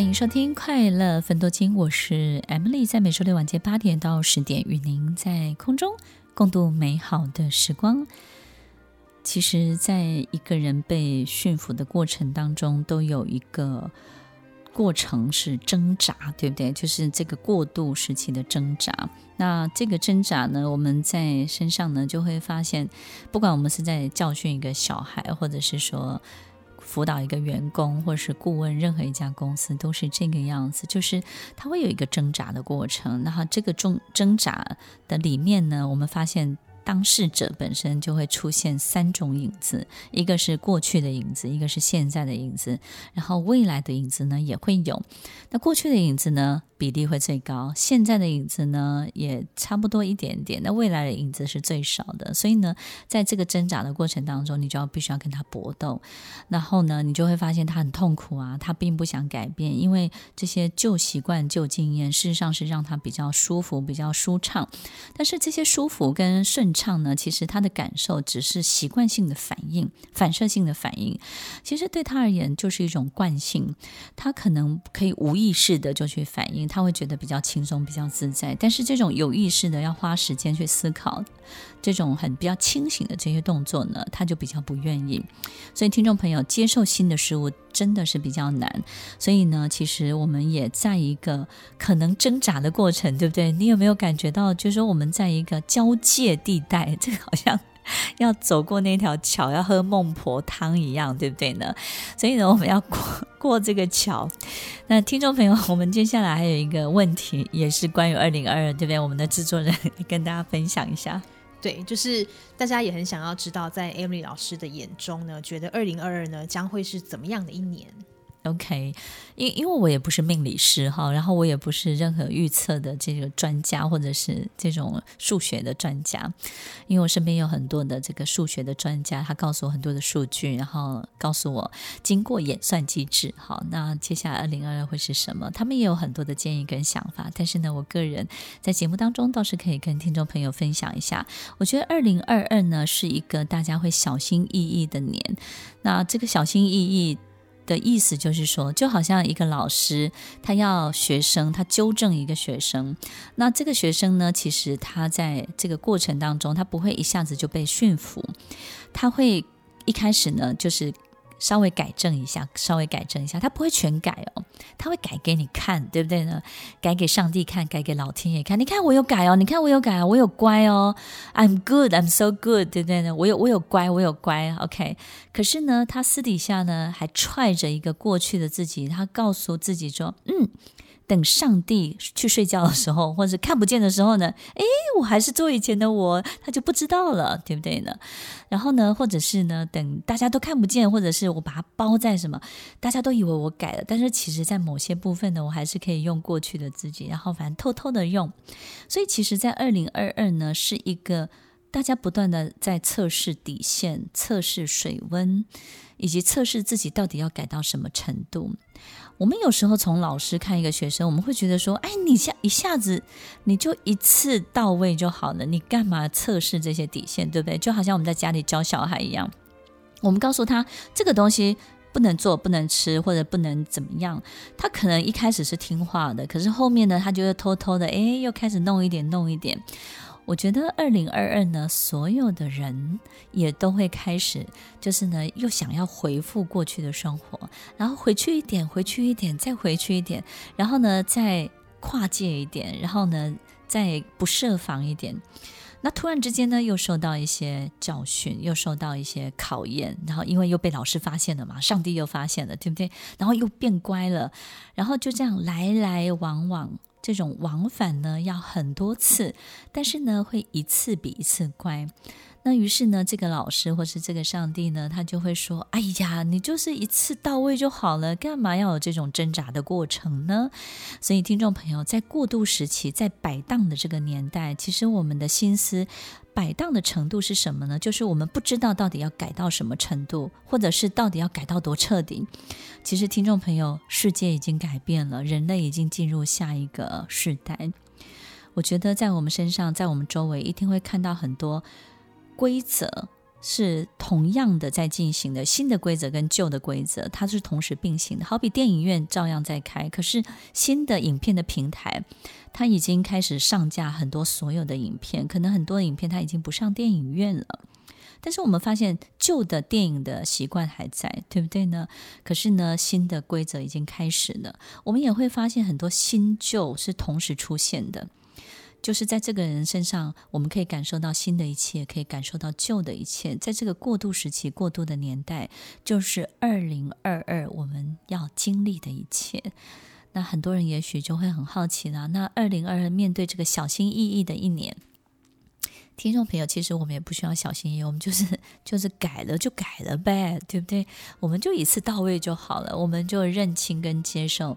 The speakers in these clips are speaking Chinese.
欢迎收听《快乐分多金》，我是 Emily，在每周六晚间八点到十点，与您在空中共度美好的时光。其实，在一个人被驯服的过程当中，都有一个过程是挣扎，对不对？就是这个过渡时期的挣扎。那这个挣扎呢，我们在身上呢，就会发现，不管我们是在教训一个小孩，或者是说，辅导一个员工，或是顾问任何一家公司，都是这个样子，就是他会有一个挣扎的过程。那这个中挣扎的里面呢，我们发现当事者本身就会出现三种影子：一个是过去的影子，一个是现在的影子，然后未来的影子呢也会有。那过去的影子呢，比例会最高，现在的影子呢也差不多一点点，那未来的影子是最少的。所以呢，在这个挣扎的过程当中，你就要必须要跟他搏斗，然后呢，你就会发现他很痛苦啊，他并不想改变，因为这些旧习惯、旧经验，事实上是让他比较舒服、比较舒畅。但是这些舒服跟顺畅呢，其实他的感受只是习惯性的反应、反射性的反应，其实对他而言就是一种惯性，他可能可以无意识的就去反应。他会觉得比较轻松、比较自在，但是这种有意识的要花时间去思考，这种很比较清醒的这些动作呢，他就比较不愿意。所以，听众朋友接受新的事物真的是比较难。所以呢，其实我们也在一个可能挣扎的过程，对不对？你有没有感觉到，就是说我们在一个交界地带，这个好像。要走过那条桥，要喝孟婆汤一样，对不对呢？所以呢，我们要过过这个桥。那听众朋友，我们接下来还有一个问题，也是关于二零二二，对不对？我们的制作人跟大家分享一下。对，就是大家也很想要知道，在 Emily 老师的眼中呢，觉得二零二二呢将会是怎么样的一年？OK，因因为我也不是命理师哈，然后我也不是任何预测的这个专家，或者是这种数学的专家。因为我身边有很多的这个数学的专家，他告诉我很多的数据，然后告诉我经过演算机制，好，那接下来二零二二会是什么？他们也有很多的建议跟想法。但是呢，我个人在节目当中倒是可以跟听众朋友分享一下，我觉得二零二二呢是一个大家会小心翼翼的年。那这个小心翼翼。的意思就是说，就好像一个老师，他要学生，他纠正一个学生，那这个学生呢，其实他在这个过程当中，他不会一下子就被驯服，他会一开始呢，就是。稍微改正一下，稍微改正一下，他不会全改哦，他会改给你看，对不对呢？改给上帝看，改给老天爷看。你看我有改哦，你看我有改哦，我有乖哦，I'm good, I'm so good，对不对呢？我有我有乖，我有乖，OK。可是呢，他私底下呢还踹着一个过去的自己，他告诉自己说，嗯。等上帝去睡觉的时候，或者看不见的时候呢，诶，我还是做以前的我，他就不知道了，对不对呢？然后呢，或者是呢，等大家都看不见，或者是我把它包在什么，大家都以为我改了，但是其实在某些部分呢，我还是可以用过去的自己，然后反正偷偷的用。所以其实，在二零二二呢，是一个大家不断的在测试底线、测试水温，以及测试自己到底要改到什么程度。我们有时候从老师看一个学生，我们会觉得说：“哎，你下一下子你就一次到位就好了，你干嘛测试这些底线，对不对？”就好像我们在家里教小孩一样，我们告诉他这个东西不能做、不能吃或者不能怎么样，他可能一开始是听话的，可是后面呢，他就会偷偷的，哎，又开始弄一点、弄一点。我觉得二零二二呢，所有的人也都会开始，就是呢，又想要回复过去的生活，然后回去一点，回去一点，再回去一点，然后呢，再跨界一点，然后呢，再不设防一点。那突然之间呢，又受到一些教训，又受到一些考验，然后因为又被老师发现了嘛，上帝又发现了，对不对？然后又变乖了，然后就这样来来往往。这种往返呢，要很多次，但是呢，会一次比一次乖。那于是呢，这个老师或是这个上帝呢，他就会说：“哎呀，你就是一次到位就好了，干嘛要有这种挣扎的过程呢？”所以，听众朋友，在过渡时期，在摆荡的这个年代，其实我们的心思摆荡的程度是什么呢？就是我们不知道到底要改到什么程度，或者是到底要改到多彻底。其实，听众朋友，世界已经改变了，人类已经进入下一个时代。我觉得，在我们身上，在我们周围，一定会看到很多。规则是同样的在进行的，新的规则跟旧的规则，它是同时并行的。好比电影院照样在开，可是新的影片的平台，它已经开始上架很多所有的影片，可能很多影片它已经不上电影院了。但是我们发现旧的电影的习惯还在，对不对呢？可是呢，新的规则已经开始了。我们也会发现很多新旧是同时出现的。就是在这个人身上，我们可以感受到新的一切，可以感受到旧的一切。在这个过渡时期、过渡的年代，就是二零二二我们要经历的一切。那很多人也许就会很好奇了：那二零二二面对这个小心翼翼的一年，听众朋友，其实我们也不需要小心翼翼，我们就是 就是改了就改了呗，对不对？我们就一次到位就好了，我们就认清跟接受。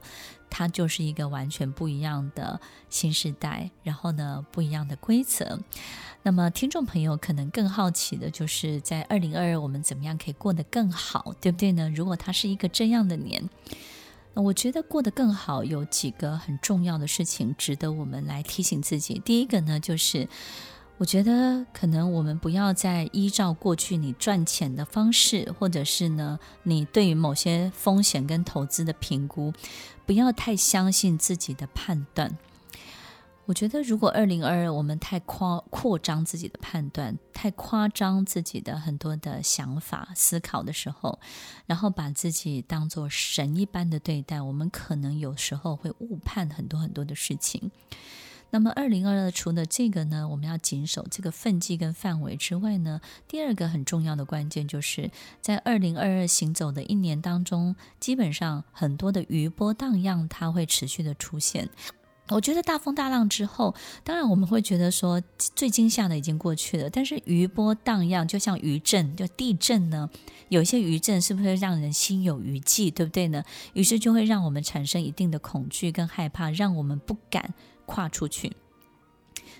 它就是一个完全不一样的新时代，然后呢，不一样的规则。那么，听众朋友可能更好奇的就是，在二零二二我们怎么样可以过得更好，对不对呢？如果它是一个这样的年，那我觉得过得更好有几个很重要的事情值得我们来提醒自己。第一个呢，就是。我觉得可能我们不要再依照过去你赚钱的方式，或者是呢，你对于某些风险跟投资的评估，不要太相信自己的判断。我觉得如果二零二二我们太夸扩张自己的判断，太夸张自己的很多的想法思考的时候，然后把自己当做神一般的对待，我们可能有时候会误判很多很多的事情。那么，二零二二除了这个呢，我们要谨守这个分际跟范围之外呢，第二个很重要的关键就是在二零二二行走的一年当中，基本上很多的余波荡漾，它会持续的出现。我觉得大风大浪之后，当然我们会觉得说最惊吓的已经过去了，但是余波荡漾，就像余震，就地震呢，有些余震是不是让人心有余悸，对不对呢？于是就会让我们产生一定的恐惧跟害怕，让我们不敢。跨出去，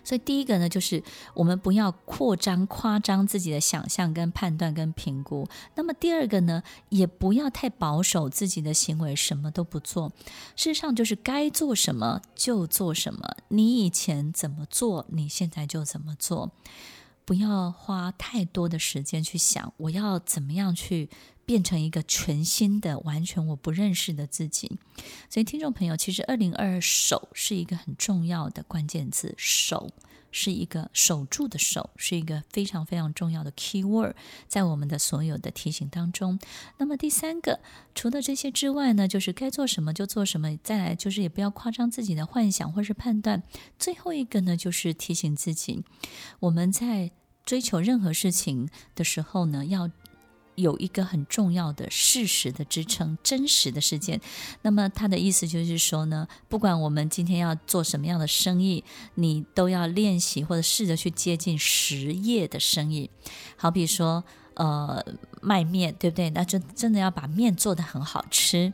所以第一个呢，就是我们不要扩张、夸张自己的想象、跟判断、跟评估。那么第二个呢，也不要太保守自己的行为，什么都不做。事实上，就是该做什么就做什么。你以前怎么做，你现在就怎么做。不要花太多的时间去想，我要怎么样去。变成一个全新的、完全我不认识的自己。所以，听众朋友，其实二零二二守是一个很重要的关键字，守是一个守住的守，是一个非常非常重要的 key word，在我们的所有的提醒当中。那么第三个，除了这些之外呢，就是该做什么就做什么。再来就是也不要夸张自己的幻想或是判断。最后一个呢，就是提醒自己，我们在追求任何事情的时候呢，要。有一个很重要的事实的支撑，真实的事件。那么他的意思就是说呢，不管我们今天要做什么样的生意，你都要练习或者试着去接近实业的生意。好比说，呃，卖面，对不对？那就真的要把面做得很好吃。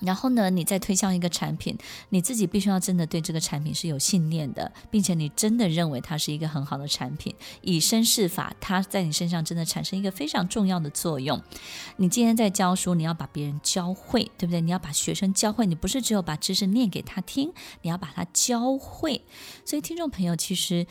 然后呢，你再推销一个产品，你自己必须要真的对这个产品是有信念的，并且你真的认为它是一个很好的产品，以身试法，它在你身上真的产生一个非常重要的作用。你今天在教书，你要把别人教会，对不对？你要把学生教会，你不是只有把知识念给他听，你要把他教会。所以，听众朋友，其实。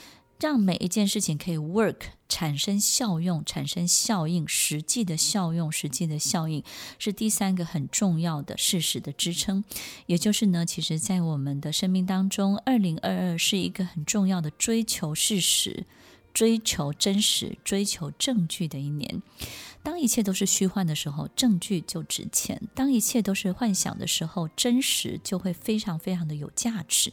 让每一件事情可以 work，产生效用，产生效应，实际的效用，实际的效应是第三个很重要的事实的支撑。也就是呢，其实，在我们的生命当中，二零二二是一个很重要的追求事实、追求真实、追求证据的一年。当一切都是虚幻的时候，证据就值钱；当一切都是幻想的时候，真实就会非常非常的有价值。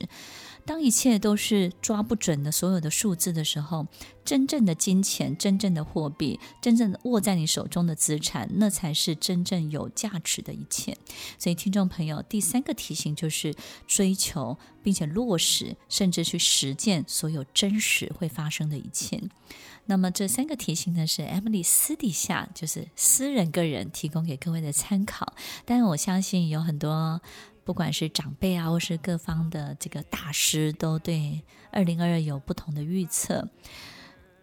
当一切都是抓不准的所有的数字的时候，真正的金钱、真正的货币、真正的握在你手中的资产，那才是真正有价值的一切。所以，听众朋友，第三个提醒就是追求并且落实，甚至去实践所有真实会发生的一切。那么，这三个提醒呢，是 Emily 私底下就是私人个人提供给各位的参考。但我相信有很多。不管是长辈啊，或是各方的这个大师，都对二零二二有不同的预测。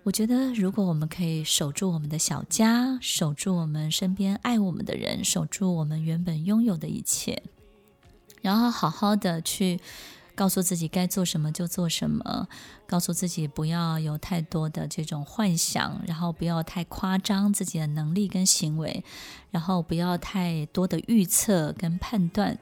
我觉得，如果我们可以守住我们的小家，守住我们身边爱我们的人，守住我们原本拥有的一切，然后好好的去告诉自己该做什么就做什么，告诉自己不要有太多的这种幻想，然后不要太夸张自己的能力跟行为，然后不要太多的预测跟判断。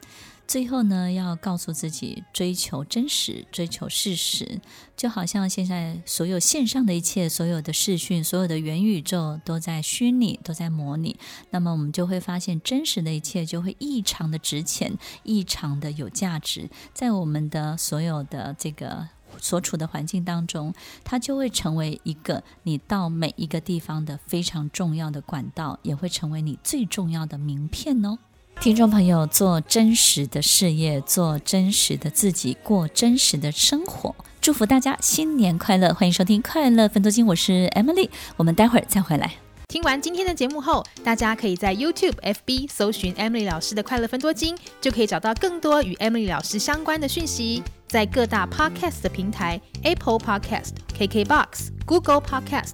最后呢，要告诉自己追求真实，追求事实，就好像现在所有线上的一切，所有的视讯，所有的元宇宙都在虚拟，都在模拟。那么我们就会发现，真实的一切就会异常的值钱，异常的有价值。在我们的所有的这个所处的环境当中，它就会成为一个你到每一个地方的非常重要的管道，也会成为你最重要的名片哦。听众朋友，做真实的事业，做真实的自己，过真实的生活。祝福大家新年快乐！欢迎收听《快乐分多金》，我是 Emily，我们待会儿再回来。听完今天的节目后，大家可以在 YouTube、FB 搜寻 Emily 老师的《快乐分多金》，就可以找到更多与 Emily 老师相关的讯息。在各大 Podcast 的平台，Apple Podcast、KKBox、Google Podcast、